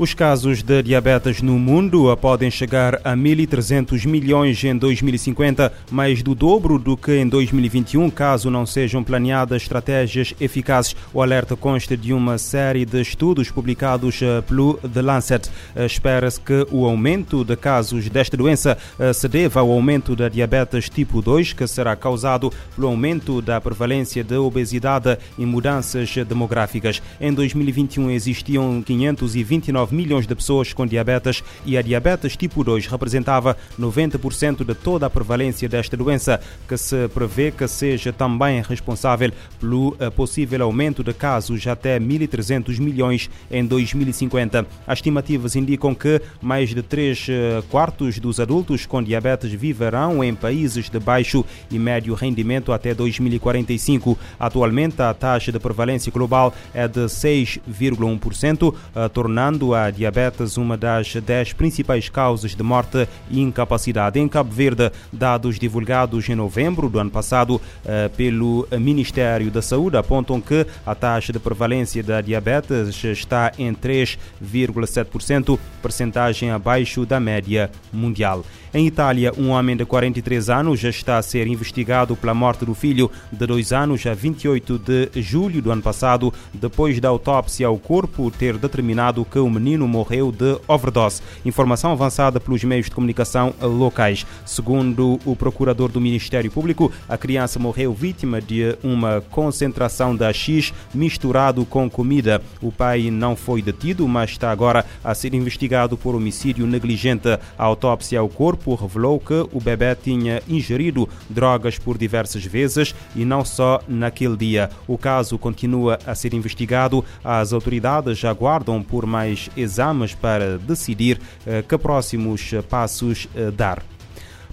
Os casos de diabetes no mundo podem chegar a 1.300 milhões em 2050, mais do dobro do que em 2021, caso não sejam planeadas estratégias eficazes. O alerta consta de uma série de estudos publicados eh, pelo The Lancet. Eh, espera-se que o aumento de casos desta doença se deva ao aumento da diabetes tipo 2, que será causado pelo aumento da prevalência de obesidade e mudanças demográficas. Em 2021 existiam 529 9 milhões de pessoas com diabetes e a diabetes tipo 2 representava 90% de toda a prevalência desta doença, que se prevê que seja também responsável pelo eh, possível aumento de casos até 1.300 milhões em 2050. As estimativas indicam que mais de 3 eh, quartos dos adultos com diabetes viverão em países de baixo e médio rendimento até 2045. Atualmente, a taxa de prevalência global é de 6,1%, eh, tornando a a diabetes uma das dez principais causas de morte e incapacidade. Em Cabo Verde, dados divulgados em novembro do ano passado eh, pelo Ministério da Saúde apontam que a taxa de prevalência da diabetes está em 3,7%, percentagem abaixo da média mundial. Em Itália, um homem de 43 anos já está a ser investigado pela morte do filho de dois anos a 28 de julho do ano passado, depois da autópsia ao corpo ter determinado que o menino morreu de overdose. Informação avançada pelos meios de comunicação locais. Segundo o procurador do Ministério Público, a criança morreu vítima de uma concentração da X misturado com comida. O pai não foi detido, mas está agora a ser investigado por homicídio negligente. A autópsia ao corpo revelou que o bebê tinha ingerido drogas por diversas vezes e não só naquele dia. O caso continua a ser investigado. As autoridades aguardam por mais exames para decidir eh, que próximos passos eh, dar.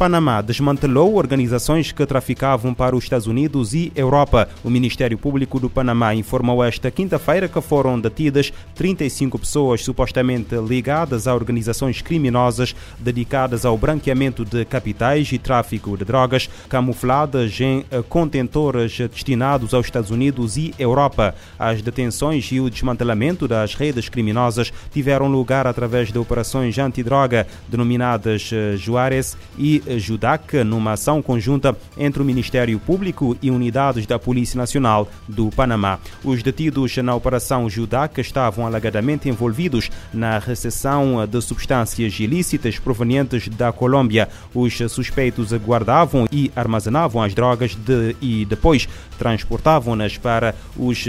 Panamá desmantelou organizações que traficavam para os Estados Unidos e Europa. O Ministério Público do Panamá informou esta quinta-feira que foram detidas 35 pessoas supostamente ligadas a organizações criminosas dedicadas ao branqueamento de capitais e tráfico de drogas, camufladas em contentores destinados aos Estados Unidos e Europa. As detenções e o desmantelamento das redes criminosas tiveram lugar através de operações antidroga denominadas eh, Juárez e Judac numa ação conjunta entre o Ministério Público e unidades da Polícia Nacional do Panamá. Os detidos na Operação Judac estavam alegadamente envolvidos na recepção de substâncias ilícitas provenientes da Colômbia. Os suspeitos guardavam e armazenavam as drogas de, e depois transportavam-nas para os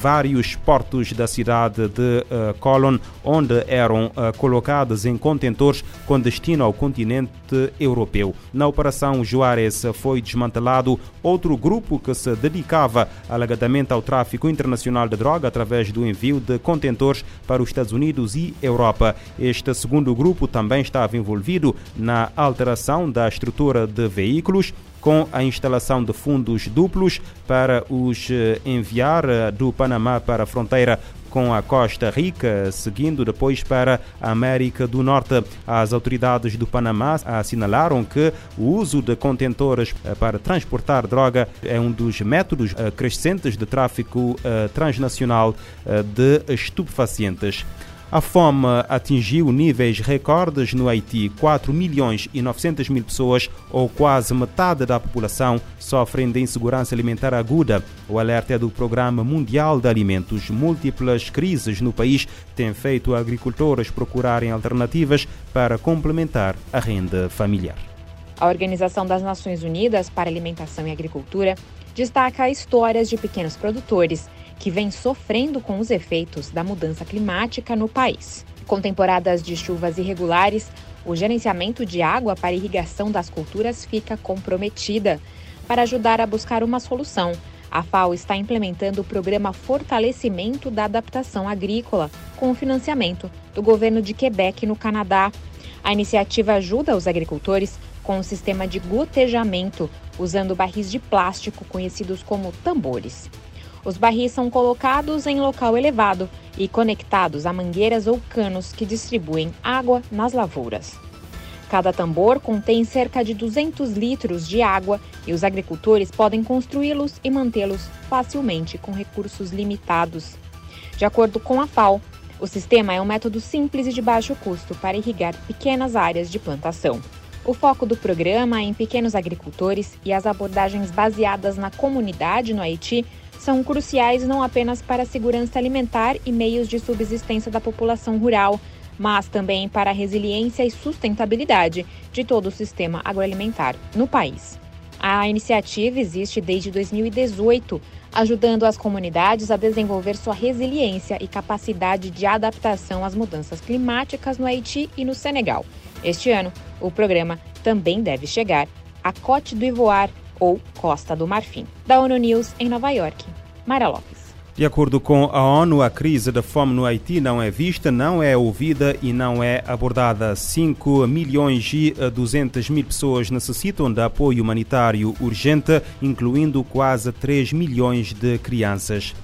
vários portos da cidade de uh, onde eram uh, colocadas em contentores com destino ao continente europeu Na Operação Juarez foi desmantelado outro grupo que se dedicava alegadamente ao tráfico internacional de droga através do envio de contentores para os Estados Unidos e Europa. Este segundo grupo também estava envolvido na alteração da estrutura de veículos com a instalação de fundos duplos para os eh, enviar eh, do Panamá para a fronteira com a Costa Rica, seguindo depois para a América do Norte. As autoridades do Panamá assinalaram que o uso de contentores eh, para transportar droga é um dos métodos eh, crescentes de tráfico eh, transnacional de estupefacientes. A fome atingiu níveis recordes no Haiti. 4 milhões e 900 mil pessoas, ou quase metade da população, sofrem de insegurança alimentar aguda. O alerta é do Programa Mundial de Alimentos. Múltiplas crises no país têm feito agricultores procurarem alternativas para complementar a renda familiar. A Organização das Nações Unidas para Alimentação e Agricultura destaca histórias de pequenos produtores que vem sofrendo com os efeitos da mudança climática no país. Com temporadas de chuvas irregulares, o gerenciamento de água para irrigação das culturas fica comprometida. Para ajudar a buscar uma solução, a FAO está implementando o programa Fortalecimento da Adaptação Agrícola, com o financiamento do governo de Quebec, no Canadá. A iniciativa ajuda os agricultores com um sistema de gotejamento, usando barris de plástico conhecidos como tambores. Os barris são colocados em local elevado e conectados a mangueiras ou canos que distribuem água nas lavouras. Cada tambor contém cerca de 200 litros de água e os agricultores podem construí-los e mantê-los facilmente com recursos limitados. De acordo com a FAO, O sistema é um método simples e de baixo custo para irrigar pequenas áreas de plantação. O foco do programa é em pequenos agricultores e as abordagens baseadas na comunidade no Haiti são cruciais não apenas para a segurança alimentar e meios de subsistência da população rural, mas também para a resiliência e sustentabilidade de todo o sistema agroalimentar no país. A iniciativa existe desde 2018, ajudando as comunidades a desenvolver sua resiliência e capacidade de adaptação às mudanças climáticas no Haiti e no Senegal. Este ano, o programa também deve chegar à Côte d'Ivoire ou Costa do Marfim. Da ONU News em Nova York, Mara Lopes. De acordo com a ONU, a crise da fome no Haiti não é vista, não é ouvida e não é abordada. 5 milhões e 200 mil pessoas necessitam de apoio humanitário urgente, incluindo quase 3 milhões de crianças.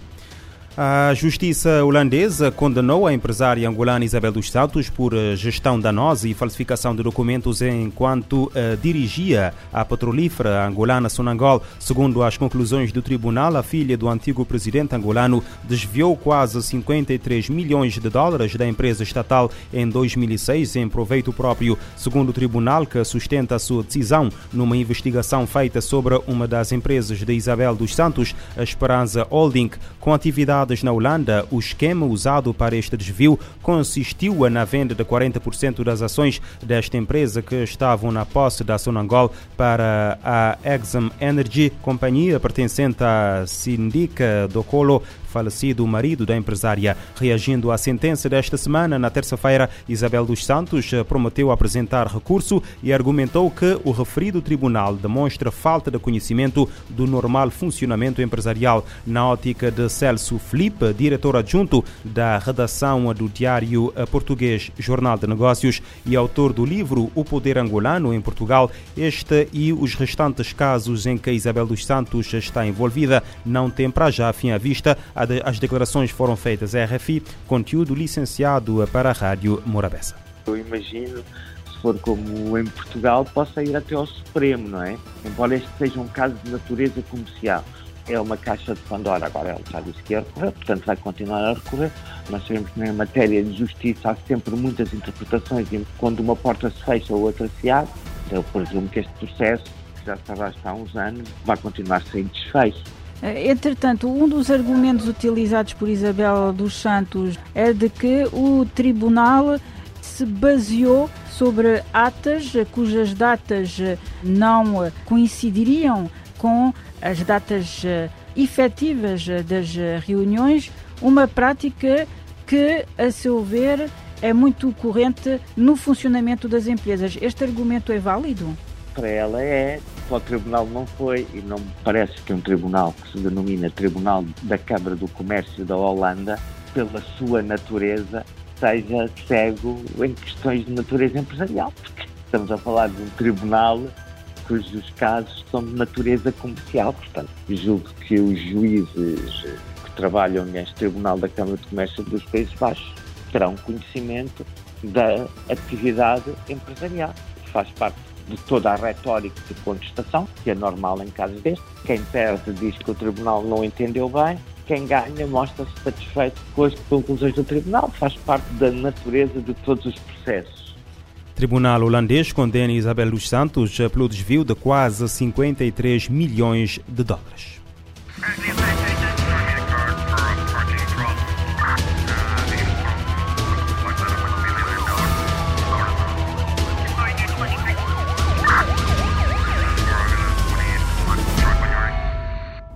A justiça holandesa condenou a empresária angolana Isabel dos Santos por eh, gestão danosa e falsificação de documentos enquanto uh, dirigia a petrolífera angolana Sonangol. Segundo as conclusões do tribunal, a filha do antigo presidente angolano desviou quase 53 milhões de dólares da empresa estatal em 2006 em proveito próprio. Segundo o tribunal, que sustenta a sua decisão numa investigação feita sobre uma das empresas de Isabel dos Santos, a Esperança Holding, com atividade na Holanda, o esquema usado para este desvio consistiu na venda de 40% das ações desta empresa que estavam na posse da Sonangol para a Exxon Energy, companhia pertencente à Sindica do Colo, falecido marido da empresária. Reagindo à sentença desta semana, na terça-feira, Isabel dos Santos prometeu apresentar recurso e argumentou que o referido tribunal demonstra falta de conhecimento do normal funcionamento empresarial. Na ótica de Celso Felipe, diretor adjunto da redação do diário português Jornal de Negócios e autor do livro O Poder Angolano em Portugal, este e os restantes casos em que Isabel dos Santos está envolvida não têm para já fim à vista as declarações foram feitas à RFI, conteúdo licenciado para a Rádio Morabeza. Eu imagino, se for como em Portugal, possa ir até ao Supremo, não é? Embora este seja um caso de natureza comercial. É uma caixa de Pandora, agora ele já disse que ia recorrer, portanto vai continuar a recorrer. Nós sabemos que na matéria de justiça há sempre muitas interpretações e quando uma porta se fecha, outra se abre. Eu presumo que este processo, que já está lá há uns anos, vai continuar sem desfecho. Eh, entretanto, um dos argumentos utilizados por Isabel dos Santos é de que o tribunal se baseou sobre atas cujas datas não coincidiriam com as datas efetivas das reuniões, uma prática que, a seu ver, é muito corrente no funcionamento das empresas. Este argumento é válido? Para ela é, para o tribunal não foi, e não me parece que um tribunal que se denomina Tribunal da Câmara do Comércio da Holanda, pela sua natureza, seja cego em questões de natureza empresarial, porque estamos a falar de um tribunal cujos casos são de natureza comercial, portanto, julgo que os juízes que trabalham neste Tribunal da Câmara de Comércio dos Países Baixos terão conhecimento da atividade empresarial, que faz parte de toda a retórica de contestação, que é normal em casos destes. Quem perde diz que o Tribunal não entendeu bem, quem ganha mostra-se satisfeito com as conclusões do Tribunal, faz parte da natureza de todos os processos. Tribunal holandês condena Isabel dos Santos pelo desvio de quase 53 milhões de dólares.